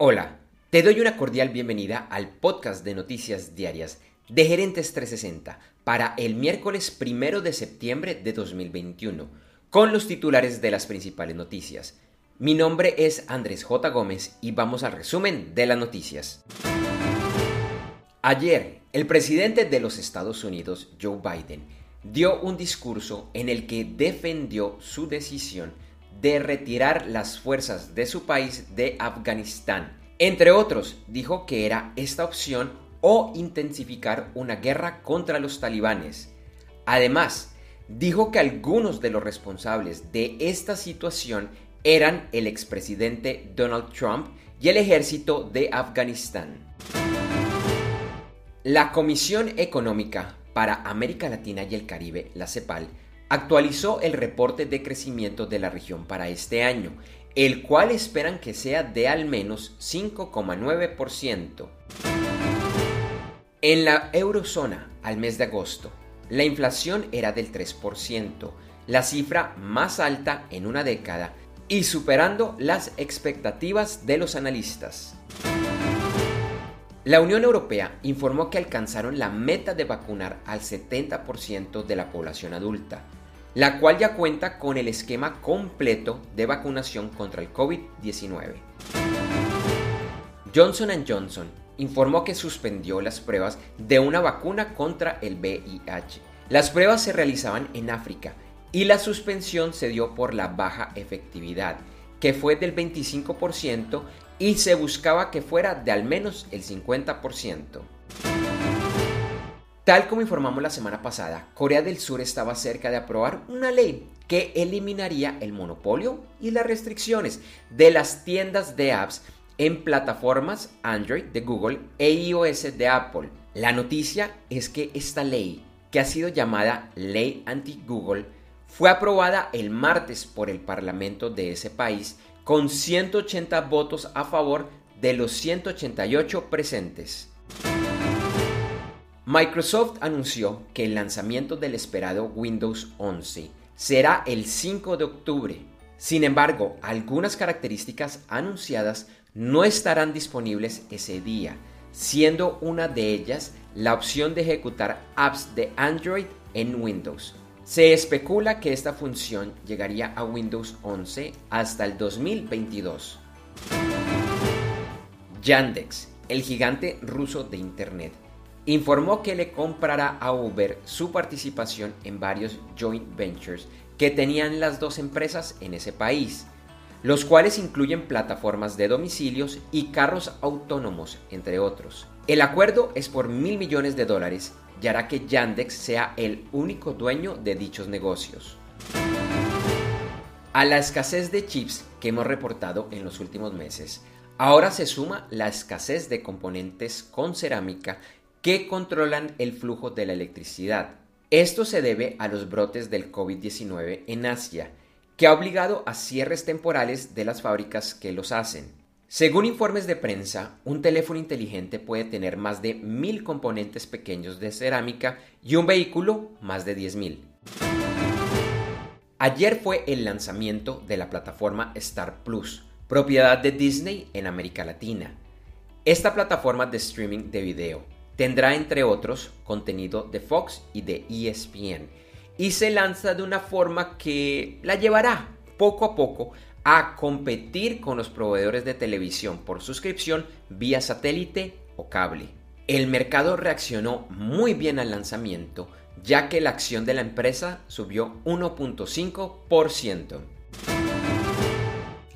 Hola, te doy una cordial bienvenida al podcast de noticias diarias de Gerentes 360 para el miércoles primero de septiembre de 2021, con los titulares de las principales noticias. Mi nombre es Andrés J. Gómez y vamos al resumen de las noticias. Ayer, el presidente de los Estados Unidos, Joe Biden, dio un discurso en el que defendió su decisión de retirar las fuerzas de su país de Afganistán. Entre otros, dijo que era esta opción o intensificar una guerra contra los talibanes. Además, dijo que algunos de los responsables de esta situación eran el expresidente Donald Trump y el ejército de Afganistán. La Comisión Económica para América Latina y el Caribe, la CEPAL, actualizó el reporte de crecimiento de la región para este año, el cual esperan que sea de al menos 5,9%. En la eurozona, al mes de agosto, la inflación era del 3%, la cifra más alta en una década y superando las expectativas de los analistas. La Unión Europea informó que alcanzaron la meta de vacunar al 70% de la población adulta, la cual ya cuenta con el esquema completo de vacunación contra el COVID-19. Johnson ⁇ Johnson informó que suspendió las pruebas de una vacuna contra el VIH. Las pruebas se realizaban en África y la suspensión se dio por la baja efectividad, que fue del 25% y se buscaba que fuera de al menos el 50%. Tal como informamos la semana pasada, Corea del Sur estaba cerca de aprobar una ley que eliminaría el monopolio y las restricciones de las tiendas de apps en plataformas Android de Google e iOS de Apple. La noticia es que esta ley, que ha sido llamada Ley Anti-Google, fue aprobada el martes por el Parlamento de ese país con 180 votos a favor de los 188 presentes. Microsoft anunció que el lanzamiento del esperado Windows 11 será el 5 de octubre. Sin embargo, algunas características anunciadas no estarán disponibles ese día, siendo una de ellas la opción de ejecutar apps de Android en Windows. Se especula que esta función llegaría a Windows 11 hasta el 2022. Yandex, el gigante ruso de Internet, informó que le comprará a Uber su participación en varios joint ventures que tenían las dos empresas en ese país, los cuales incluyen plataformas de domicilios y carros autónomos, entre otros. El acuerdo es por mil millones de dólares y hará que Yandex sea el único dueño de dichos negocios. A la escasez de chips que hemos reportado en los últimos meses, ahora se suma la escasez de componentes con cerámica que controlan el flujo de la electricidad. Esto se debe a los brotes del COVID-19 en Asia, que ha obligado a cierres temporales de las fábricas que los hacen. Según informes de prensa, un teléfono inteligente puede tener más de mil componentes pequeños de cerámica y un vehículo más de 10.000. Ayer fue el lanzamiento de la plataforma Star Plus, propiedad de Disney en América Latina. Esta plataforma de streaming de video Tendrá entre otros contenido de Fox y de ESPN y se lanza de una forma que la llevará poco a poco a competir con los proveedores de televisión por suscripción vía satélite o cable. El mercado reaccionó muy bien al lanzamiento ya que la acción de la empresa subió 1.5%.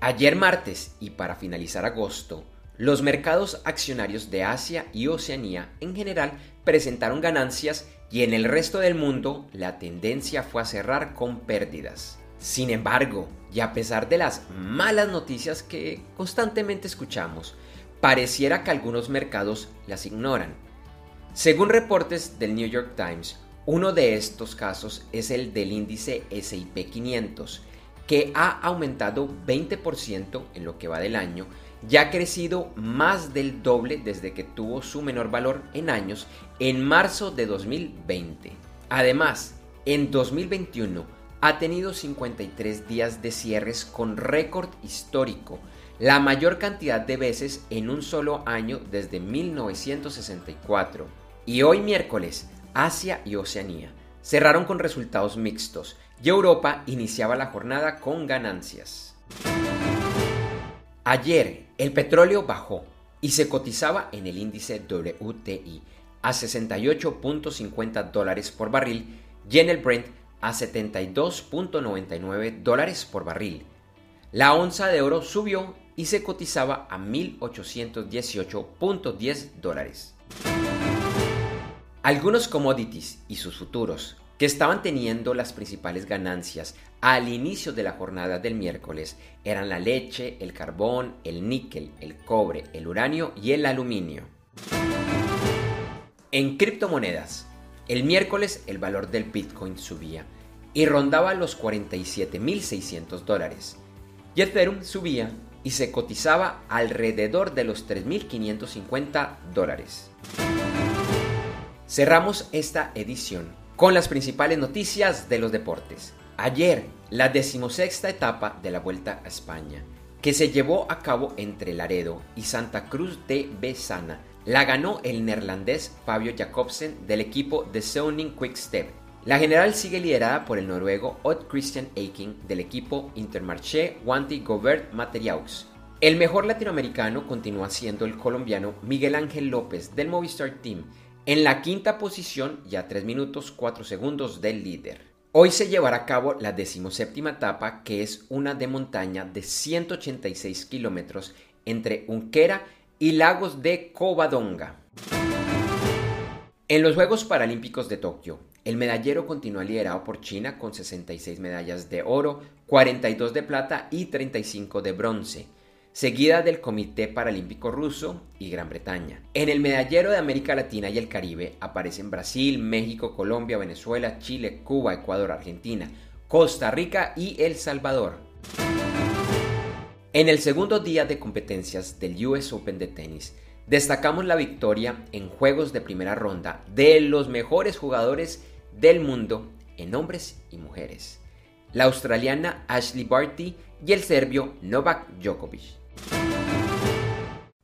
Ayer martes y para finalizar agosto, los mercados accionarios de Asia y Oceanía en general presentaron ganancias y en el resto del mundo la tendencia fue a cerrar con pérdidas. Sin embargo, y a pesar de las malas noticias que constantemente escuchamos, pareciera que algunos mercados las ignoran. Según reportes del New York Times, uno de estos casos es el del índice SIP 500, que ha aumentado 20% en lo que va del año ya ha crecido más del doble desde que tuvo su menor valor en años en marzo de 2020. Además, en 2021 ha tenido 53 días de cierres con récord histórico, la mayor cantidad de veces en un solo año desde 1964. Y hoy miércoles, Asia y Oceanía cerraron con resultados mixtos y Europa iniciaba la jornada con ganancias. Ayer el petróleo bajó y se cotizaba en el índice WTI a 68.50 dólares por barril y en el Brent a 72.99 dólares por barril. La onza de oro subió y se cotizaba a 1.818.10 dólares. Algunos commodities y sus futuros que estaban teniendo las principales ganancias al inicio de la jornada del miércoles eran la leche, el carbón, el níquel, el cobre, el uranio y el aluminio. En criptomonedas, el miércoles el valor del Bitcoin subía y rondaba los 47.600 dólares. Y Ethereum subía y se cotizaba alrededor de los 3.550 dólares. Cerramos esta edición con las principales noticias de los deportes. Ayer, la decimosexta etapa de la Vuelta a España, que se llevó a cabo entre Laredo y Santa Cruz de Besana, la ganó el neerlandés Fabio Jacobsen del equipo de Quick Step. La general sigue liderada por el noruego Odd Christian Eiking del equipo Intermarché Wanty Gobert Materiaux. El mejor latinoamericano continúa siendo el colombiano Miguel Ángel López del Movistar Team, en la quinta posición y a 3 minutos 4 segundos del líder. Hoy se llevará a cabo la decimoséptima etapa, que es una de montaña de 186 kilómetros entre Unquera y Lagos de Covadonga. En los Juegos Paralímpicos de Tokio, el medallero continúa liderado por China con 66 medallas de oro, 42 de plata y 35 de bronce seguida del Comité Paralímpico Ruso y Gran Bretaña. En el medallero de América Latina y el Caribe aparecen Brasil, México, Colombia, Venezuela, Chile, Cuba, Ecuador, Argentina, Costa Rica y El Salvador. En el segundo día de competencias del US Open de tenis, destacamos la victoria en juegos de primera ronda de los mejores jugadores del mundo en hombres y mujeres. La australiana Ashley Barty y el serbio Novak Djokovic.